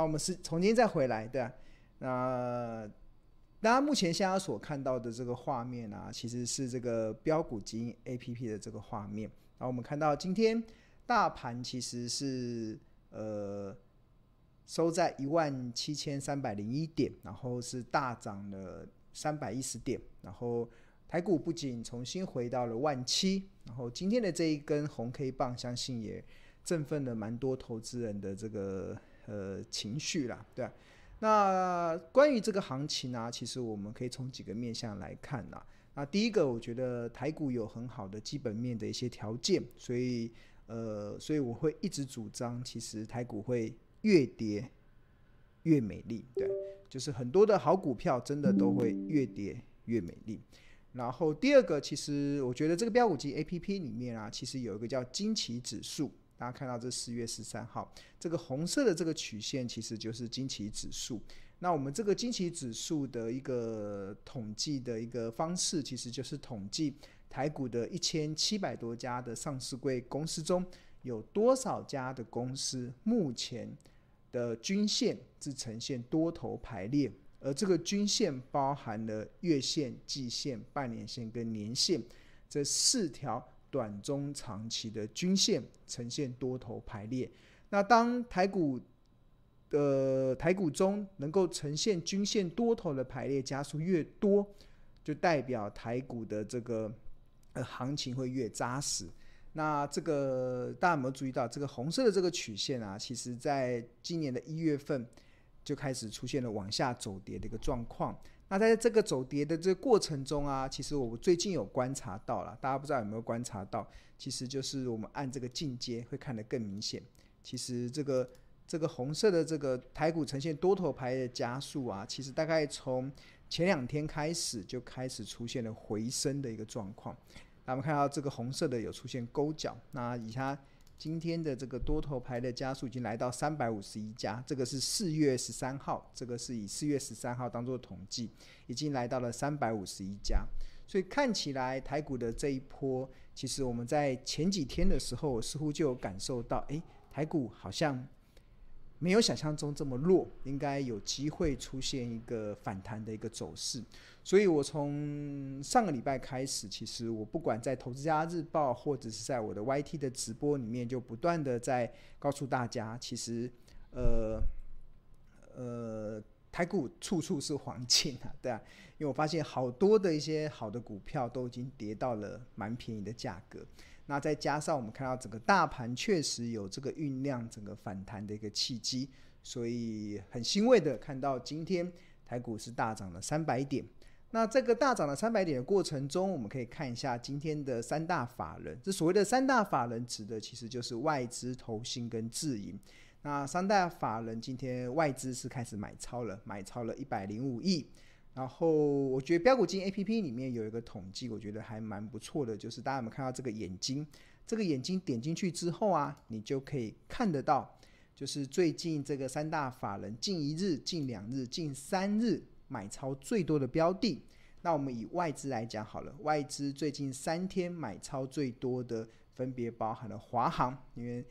那我们是从今天再回来对啊，那大家目前现在所看到的这个画面啊，其实是这个标股金 A P P 的这个画面。然后我们看到今天大盘其实是呃收在一万七千三百零一点，然后是大涨了三百一十点，然后。台股不仅重新回到了万七，然后今天的这一根红 K 棒，相信也振奋了蛮多投资人的这个呃情绪啦，对。那关于这个行情呢，其实我们可以从几个面向来看呐。那第一个，我觉得台股有很好的基本面的一些条件，所以呃，所以我会一直主张，其实台股会越跌越美丽，对，就是很多的好股票真的都会越跌越美丽。然后第二个，其实我觉得这个标股机 A P P 里面啊，其实有一个叫惊奇指数。大家看到这四月十三号这个红色的这个曲线，其实就是惊奇指数。那我们这个惊奇指数的一个统计的一个方式，其实就是统计台股的一千七百多家的上市柜公司中，有多少家的公司目前的均线是呈现多头排列。而这个均线包含了月线、季线、半年线跟年线这四条短、中、长期的均线呈现多头排列。那当台股的、呃、台股中能够呈现均线多头的排列加速越多，就代表台股的这个呃行情会越扎实。那这个大家有没有注意到，这个红色的这个曲线啊，其实在今年的一月份。就开始出现了往下走跌的一个状况。那在这个走跌的这个过程中啊，其实我最近有观察到了，大家不知道有没有观察到，其实就是我们按这个进阶会看得更明显。其实这个这个红色的这个台股呈现多头排的加速啊，其实大概从前两天开始就开始出现了回升的一个状况。那我们看到这个红色的有出现勾脚，那以下。今天的这个多头牌的加速已经来到三百五十一家，这个是四月十三号，这个是以四月十三号当做统计，已经来到了三百五十一家。所以看起来台股的这一波，其实我们在前几天的时候，似乎就有感受到，诶，台股好像。没有想象中这么弱，应该有机会出现一个反弹的一个走势。所以我从上个礼拜开始，其实我不管在《投资家日报》或者是在我的 YT 的直播里面，就不断的在告诉大家，其实呃呃台股处处是黄金啊，对啊，因为我发现好多的一些好的股票都已经跌到了蛮便宜的价格。那再加上我们看到整个大盘确实有这个酝酿整个反弹的一个契机，所以很欣慰的看到今天台股是大涨了三百点。那这个大涨了三百点的过程中，我们可以看一下今天的三大法人。这所谓的三大法人指的其实就是外资、投信跟自营。那三大法人今天外资是开始买超了，买超了一百零五亿。然后我觉得标股金 A P P 里面有一个统计，我觉得还蛮不错的，就是大家有没有看到这个眼睛？这个眼睛点进去之后啊，你就可以看得到，就是最近这个三大法人近一日、近两日、近三日买超最多的标的。那我们以外资来讲好了，外资最近三天买超最多的分别包含了华航，因为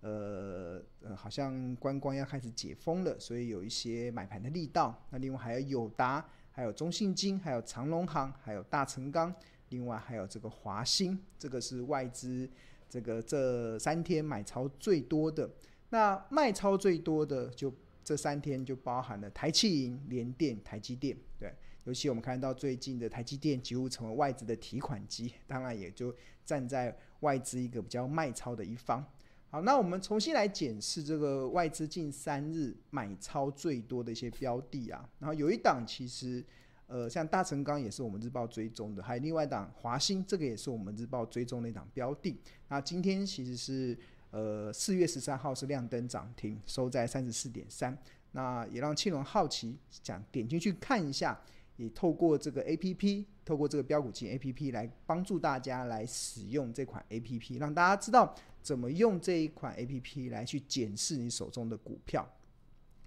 呃呃好像观光要开始解封了，所以有一些买盘的力道。那另外还有友达。还有中信金，还有长隆行，还有大成钢，另外还有这个华兴，这个是外资这个这三天买超最多的。那卖超最多的，就这三天就包含了台企银、联电、台积电。对，尤其我们看到最近的台积电几乎成为外资的提款机，当然也就站在外资一个比较卖超的一方。好，那我们重新来检视这个外资近三日买超最多的一些标的啊，然后有一档其实，呃，像大成钢也是我们日报追踪的，还有另外一档华兴，这个也是我们日报追踪的一档标的。那今天其实是呃四月十三号是亮灯涨停，收在三十四点三，那也让庆隆好奇，想点进去看一下。也透过这个 A P P，透过这个标股金 A P P 来帮助大家来使用这款 A P P，让大家知道怎么用这一款 A P P 来去检视你手中的股票。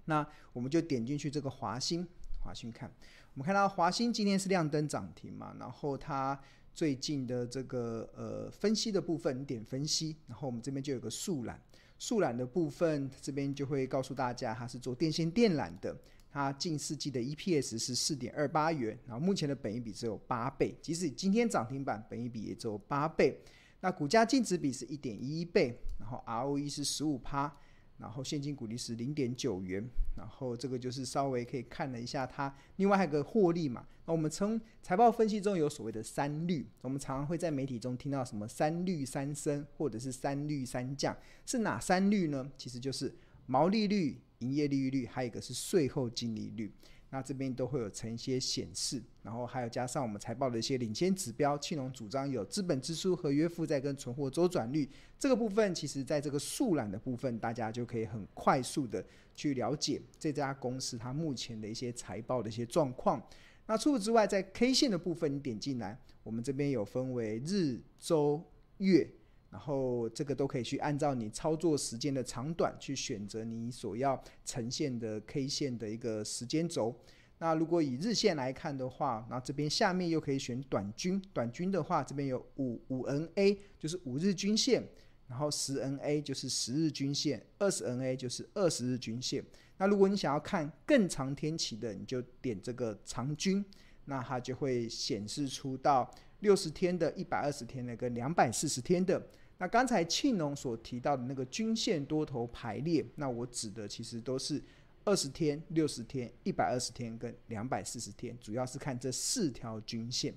那我们就点进去这个华兴，华兴看，我们看到华兴今天是亮灯涨停嘛，然后它最近的这个呃分析的部分你点分析，然后我们这边就有个速览，速览的部分这边就会告诉大家，它是做电线电缆的。它近四季的 EPS 是四点二八元，然后目前的本益比只有八倍，即使今天涨停板，本益比也只有八倍。那股价净值比是一点一倍，然后 ROE 是十五趴，然后现金股利是零点九元，然后这个就是稍微可以看了一下它。另外还有个获利嘛，那我们从财报分析中有所谓的三率，我们常常会在媒体中听到什么三率三升或者是三率三降，是哪三率呢？其实就是毛利率。营业利率率，还有一个是税后净利率，那这边都会有呈一些显示，然后还有加上我们财报的一些领先指标，庆农主张有资本支出、合约负债跟存货周转率这个部分，其实在这个素览的部分，大家就可以很快速的去了解这家公司它目前的一些财报的一些状况。那除此之外，在 K 线的部分，你点进来，我们这边有分为日、周、月。然后这个都可以去按照你操作时间的长短去选择你所要呈现的 K 线的一个时间轴。那如果以日线来看的话，那这边下面又可以选短均。短均的话，这边有五五 NA，就是五日均线；然后十 NA 就是十日均线，二十 NA 就是二十日均线。那如果你想要看更长天期的，你就点这个长均，那它就会显示出到六十天的、一百二十天的跟两百四十天的。那刚才庆农所提到的那个均线多头排列，那我指的其实都是二十天、六十天、一百二十天跟两百四十天，主要是看这四条均线。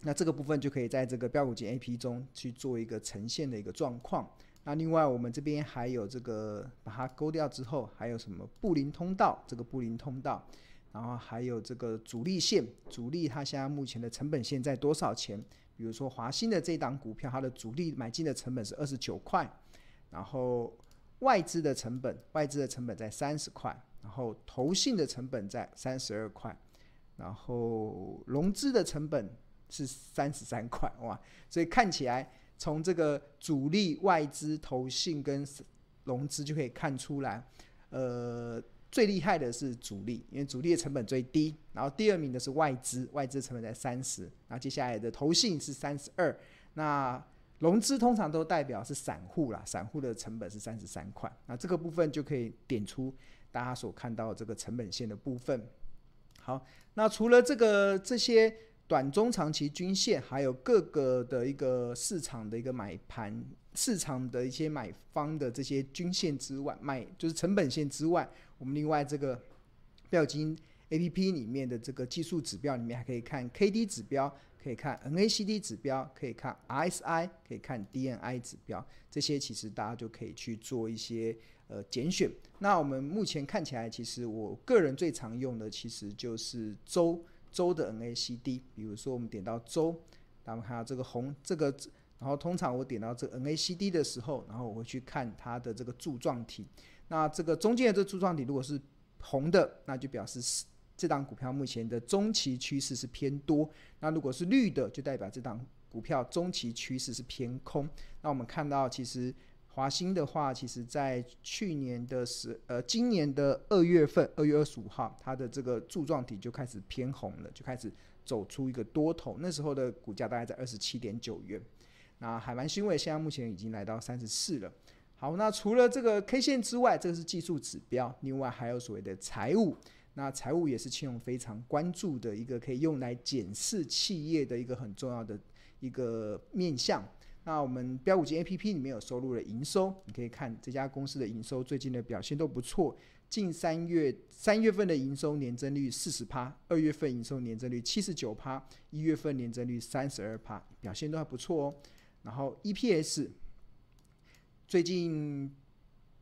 那这个部分就可以在这个标股金 A P 中去做一个呈现的一个状况。那另外我们这边还有这个把它勾掉之后，还有什么布林通道？这个布林通道，然后还有这个主力线，主力它现在目前的成本线在多少钱？比如说华新的这档股票，它的主力买进的成本是二十九块，然后外资的成本，外资的成本在三十块，然后投信的成本在三十二块，然后融资的成本是三十三块，哇！所以看起来从这个主力、外资、投信跟融资就可以看出来，呃。最厉害的是主力，因为主力的成本最低。然后第二名的是外资，外资成本在三十。然后接下来的投信是三十二。那融资通常都代表是散户啦，散户的成本是三十三块。那这个部分就可以点出大家所看到这个成本线的部分。好，那除了这个这些短中长期均线，还有各个的一个市场的一个买盘。市场的一些买方的这些均线之外，买就是成本线之外，我们另外这个标金 A P P 里面的这个技术指标里面还可以看 K D 指标，可以看 N A C D 指标，可以看 R S I，可以看 D N I 指标，这些其实大家就可以去做一些呃拣选。那我们目前看起来，其实我个人最常用的其实就是周周的 N A C D，比如说我们点到周，咱们看到这个红这个。然后通常我点到这 NACD 的时候，然后我会去看它的这个柱状体。那这个中间的这柱状体如果是红的，那就表示是这档股票目前的中期趋势是偏多。那如果是绿的，就代表这档股票中期趋势是偏空。那我们看到，其实华兴的话，其实在去年的十呃今年的二月份，二月二十五号，它的这个柱状体就开始偏红了，就开始走出一个多头。那时候的股价大概在二十七点九元。那海蛮欣慰，现在目前已经来到三十四了。好，那除了这个 K 线之外，这个是技术指标，另外还有所谓的财务。那财务也是庆农非常关注的一个可以用来检视企业的一个很重要的一个面向。那我们标股金 APP 里面有收录了营收，你可以看这家公司的营收最近的表现都不错。近三月三月份的营收年增率四十趴，二月份营收年增率七十九趴，一月份年增率三十二趴，表现都还不错哦。然后 EPS 最近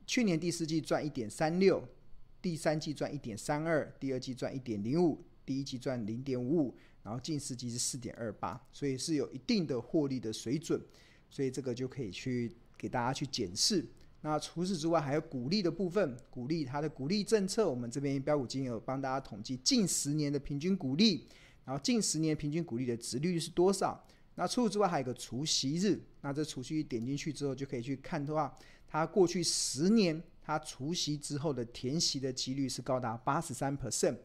去年第四季赚一点三六，第三季赚一点三二，第二季赚一点零五，第一季赚零点五五，然后近四季是四点二八，所以是有一定的获利的水准，所以这个就可以去给大家去检视。那除此之外，还有股利的部分，股利它的股利政策，我们这边标股金有帮大家统计近十年的平均股利，然后近十年平均股利的殖利率是多少？那除此之外还有个除息日，那这除息日点进去之后就可以去看的话，它过去十年它除息之后的填息的几率是高达八十三 percent，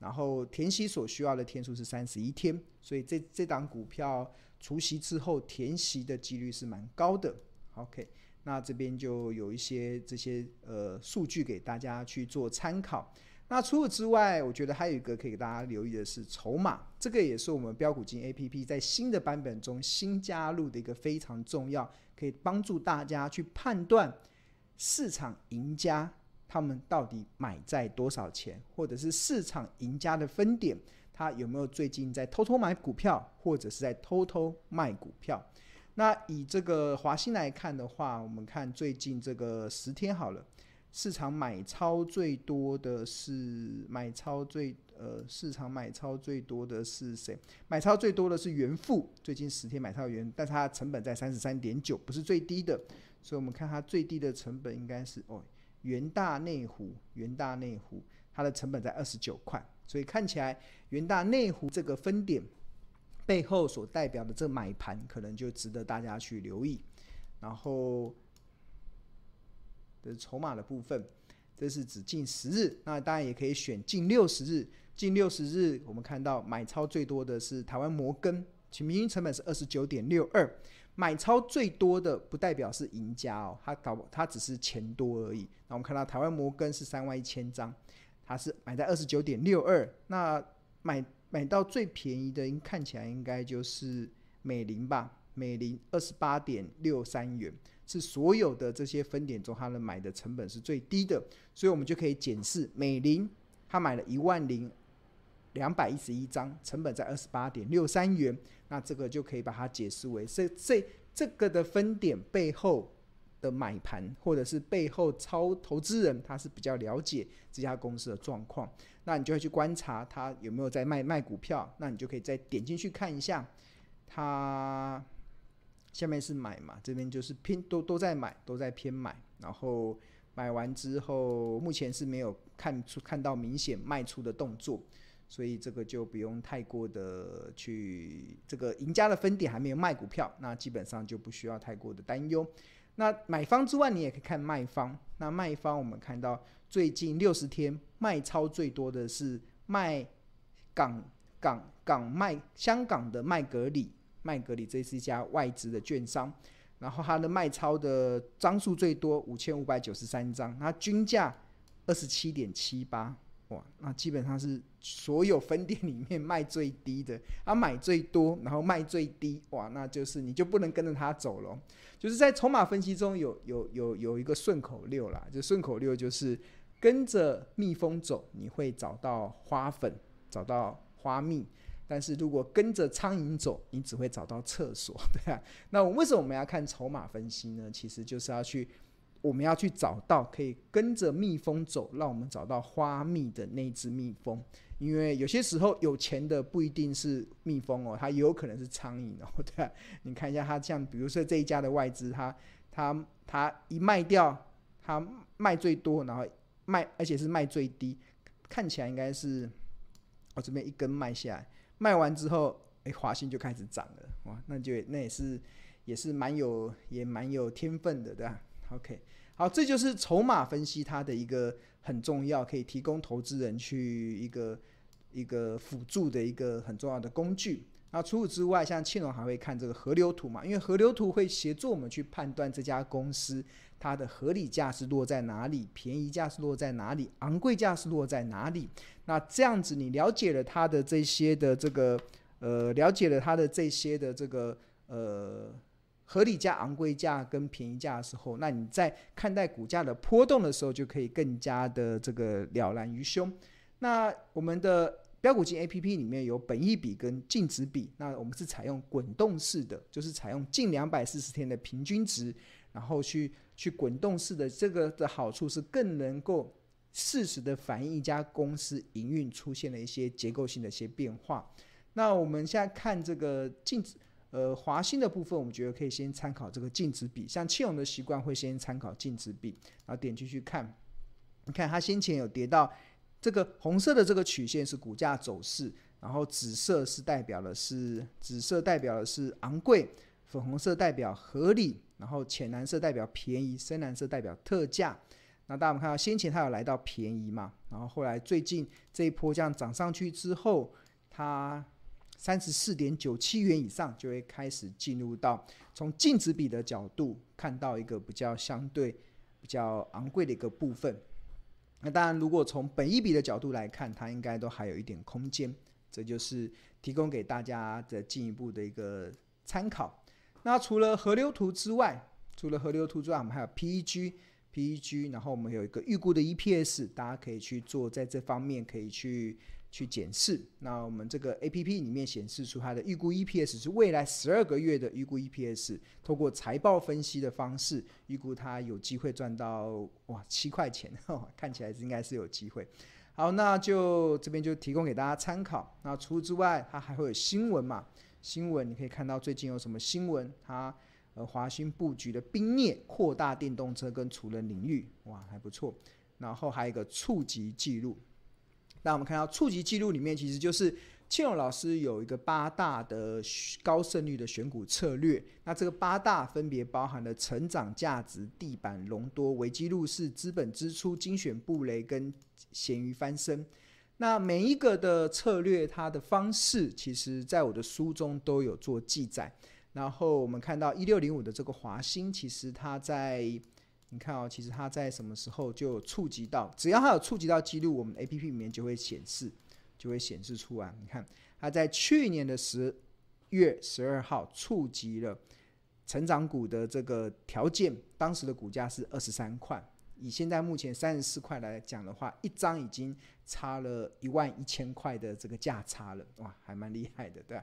然后填息所需要的天数是三十一天，所以这这档股票除息之后填息的几率是蛮高的。OK，那这边就有一些这些呃数据给大家去做参考。那除此之外，我觉得还有一个可以给大家留意的是筹码，这个也是我们标股金 APP 在新的版本中新加入的一个非常重要，可以帮助大家去判断市场赢家他们到底买在多少钱，或者是市场赢家的分点，他有没有最近在偷偷买股票，或者是在偷偷卖股票。那以这个华兴来看的话，我们看最近这个十天好了。市场买超最多的是买超最呃，市场买超最多的是谁？买超最多的是元富，最近十天买超元，但是它成本在三十三点九，不是最低的，所以我们看它最低的成本应该是哦，元大内湖，元大内湖，它的成本在二十九块，所以看起来元大内湖这个分点背后所代表的这买盘，可能就值得大家去留意，然后。这是筹码的部分，这是指近十日，那当然也可以选近六十日。近六十日，我们看到买超最多的是台湾摩根，其平均成本是二十九点六二。买超最多的不代表是赢家哦，它搞它只是钱多而已。那我们看到台湾摩根是三万一千张，它是买在二十九点六二。那买买到最便宜的，看起来应该就是美林吧？美林二十八点六三元。是所有的这些分点中，他们买的成本是最低的，所以我们就可以检视美林，他买了一万零两百一十一张，成本在二十八点六三元，那这个就可以把它解释为这这这个的分点背后的买盘，或者是背后超投资人，他是比较了解这家公司的状况，那你就会去观察他有没有在卖卖股票，那你就可以再点进去看一下他。下面是买嘛，这边就是偏都都在买，都在偏买，然后买完之后，目前是没有看出看到明显卖出的动作，所以这个就不用太过的去这个赢家的分点还没有卖股票，那基本上就不需要太过的担忧。那买方之外，你也可以看卖方。那卖方我们看到最近六十天卖超最多的是卖港港港卖香港的麦格里。麦格里这是一家外资的券商，然后它的卖超的张数最多五千五百九十三张，它均价二十七点七八，哇，那基本上是所有分店里面卖最低的，它买最多，然后卖最低，哇，那就是你就不能跟着它走了。就是在筹码分析中有有有有一个顺口溜啦，就顺口溜就是跟着蜜蜂走，你会找到花粉，找到花蜜。但是如果跟着苍蝇走，你只会找到厕所，对啊。那我为什么我们要看筹码分析呢？其实就是要去，我们要去找到可以跟着蜜蜂走，让我们找到花蜜的那只蜜蜂。因为有些时候有钱的不一定是蜜蜂哦，它也有可能是苍蝇哦，对啊。你看一下它像，比如说这一家的外资，它它它一卖掉，它卖最多，然后卖而且是卖最低，看起来应该是我这边一根卖下来。卖完之后，哎，华兴就开始涨了，哇，那就那也是也是蛮有也蛮有天分的，对吧？OK，好，这就是筹码分析它的一个很重要，可以提供投资人去一个一个辅助的一个很重要的工具。那除此之外，像庆隆还会看这个河流图嘛，因为河流图会协助我们去判断这家公司它的合理价是落在哪里，便宜价是落在哪里，昂贵价是落在哪里。那这样子，你了解了它的这些的这个，呃，了解了它的这些的这个，呃，合理价、昂贵价跟便宜价的时候，那你在看待股价的波动的时候，就可以更加的这个了然于胸。那我们的标股金 APP 里面有本益比跟净值比，那我们是采用滚动式的，就是采用近两百四十天的平均值，然后去去滚动式的，这个的好处是更能够。适时的反映一家公司营运出现了一些结构性的一些变化。那我们现在看这个净值，呃，华兴的部分，我们觉得可以先参考这个净值比。像庆隆的习惯会先参考净值比，然后点进去看。你看它先前有跌到这个红色的这个曲线是股价走势，然后紫色是代表的是紫色代表的是昂贵，粉红色代表合理，然后浅蓝色代表便宜，深蓝色代表特价。那大家我们看到先前它有来到便宜嘛，然后后来最近这一波这样涨上去之后，它三十四点九七元以上，就会开始进入到从净值比的角度看到一个比较相对比较昂贵的一个部分。那当然，如果从本一笔的角度来看，它应该都还有一点空间。这就是提供给大家的进一步的一个参考。那除了河流图之外，除了河流图之外，我们还有 PEG。PEG，然后我们有一个预估的 EPS，大家可以去做，在这方面可以去去检视。那我们这个 APP 里面显示出它的预估 EPS 是未来十二个月的预估 EPS，透过财报分析的方式预估它有机会赚到哇七块钱，看起来应该是有机会。好，那就这边就提供给大家参考。那除此之外，它还会有新闻嘛？新闻你可以看到最近有什么新闻？它呃，华兴布局的冰镍扩大电动车跟储能领域，哇，还不错。然后还有一个触及记录。那我们看到触及记录里面，其实就是庆荣老师有一个八大的高胜率的选股策略。那这个八大分别包含了成长、价值、地板、隆多、维基入市、资本支出、精选布雷跟咸鱼翻身。那每一个的策略，它的方式，其实在我的书中都有做记载。然后我们看到一六零五的这个华兴，其实它在，你看哦，其实它在什么时候就触及到，只要它有触及到记录，我们 APP 里面就会显示，就会显示出来。你看，它在去年的十月十二号触及了成长股的这个条件，当时的股价是二十三块，以现在目前三十四块来讲的话，一张已经差了一万一千块的这个价差了，哇，还蛮厉害的，对？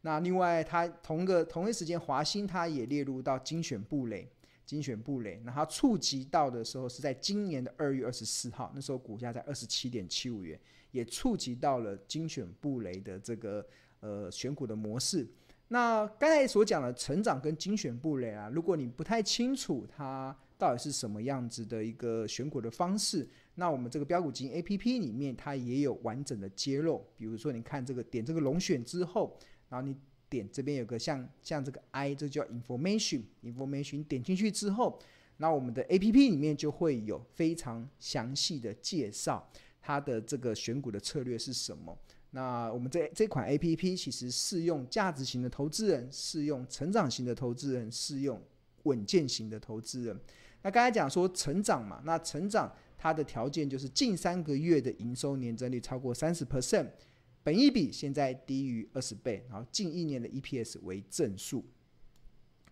那另外，它同个同一时间，华兴它也列入到精选布雷，精选布雷。那它触及到的时候是在今年的二月二十四号，那时候股价在二十七点七五元，也触及到了精选布雷的这个呃选股的模式。那刚才所讲的成长跟精选布雷啊，如果你不太清楚它到底是什么样子的一个选股的方式，那我们这个标股基金 APP 里面它也有完整的揭露。比如说，你看这个点这个龙选之后。然后你点这边有个像像这个 I，这叫 information information，点进去之后，那我们的 APP 里面就会有非常详细的介绍它的这个选股的策略是什么。那我们这这款 APP 其实适用价值型的投资人，适用成长型的投资人，适用稳健型的投资人。那刚才讲说成长嘛，那成长它的条件就是近三个月的营收年增率超过三十 percent。本一比现在低于二十倍，然后近一年的 EPS 为正数。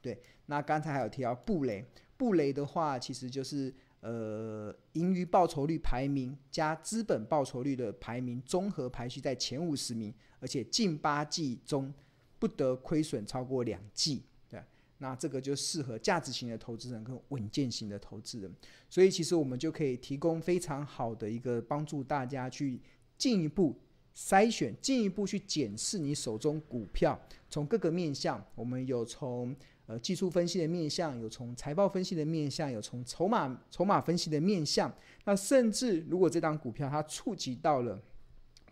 对，那刚才还有提到布雷，布雷的话其实就是呃盈余报酬率排名加资本报酬率的排名综合排序在前五十名，而且近八季中不得亏损超过两季。对，那这个就适合价值型的投资人跟稳健型的投资人，所以其实我们就可以提供非常好的一个帮助大家去进一步。筛选，进一步去检视你手中股票，从各个面向，我们有从呃技术分析的面向，有从财报分析的面向，有从筹码筹码分析的面向。那甚至如果这档股票它触及到了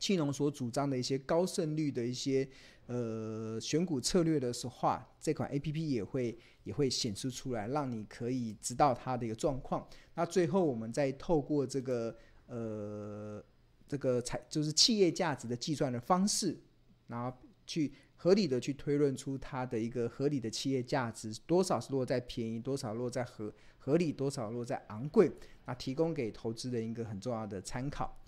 庆隆所主张的一些高胜率的一些呃选股策略的时候，这款 APP 也会也会显示出来，让你可以知道它的一个状况。那最后我们再透过这个呃。这个财就是企业价值的计算的方式，然后去合理的去推论出它的一个合理的企业价值，多少是落在便宜，多少落在合合理，多少落在昂贵，那提供给投资人一个很重要的参考。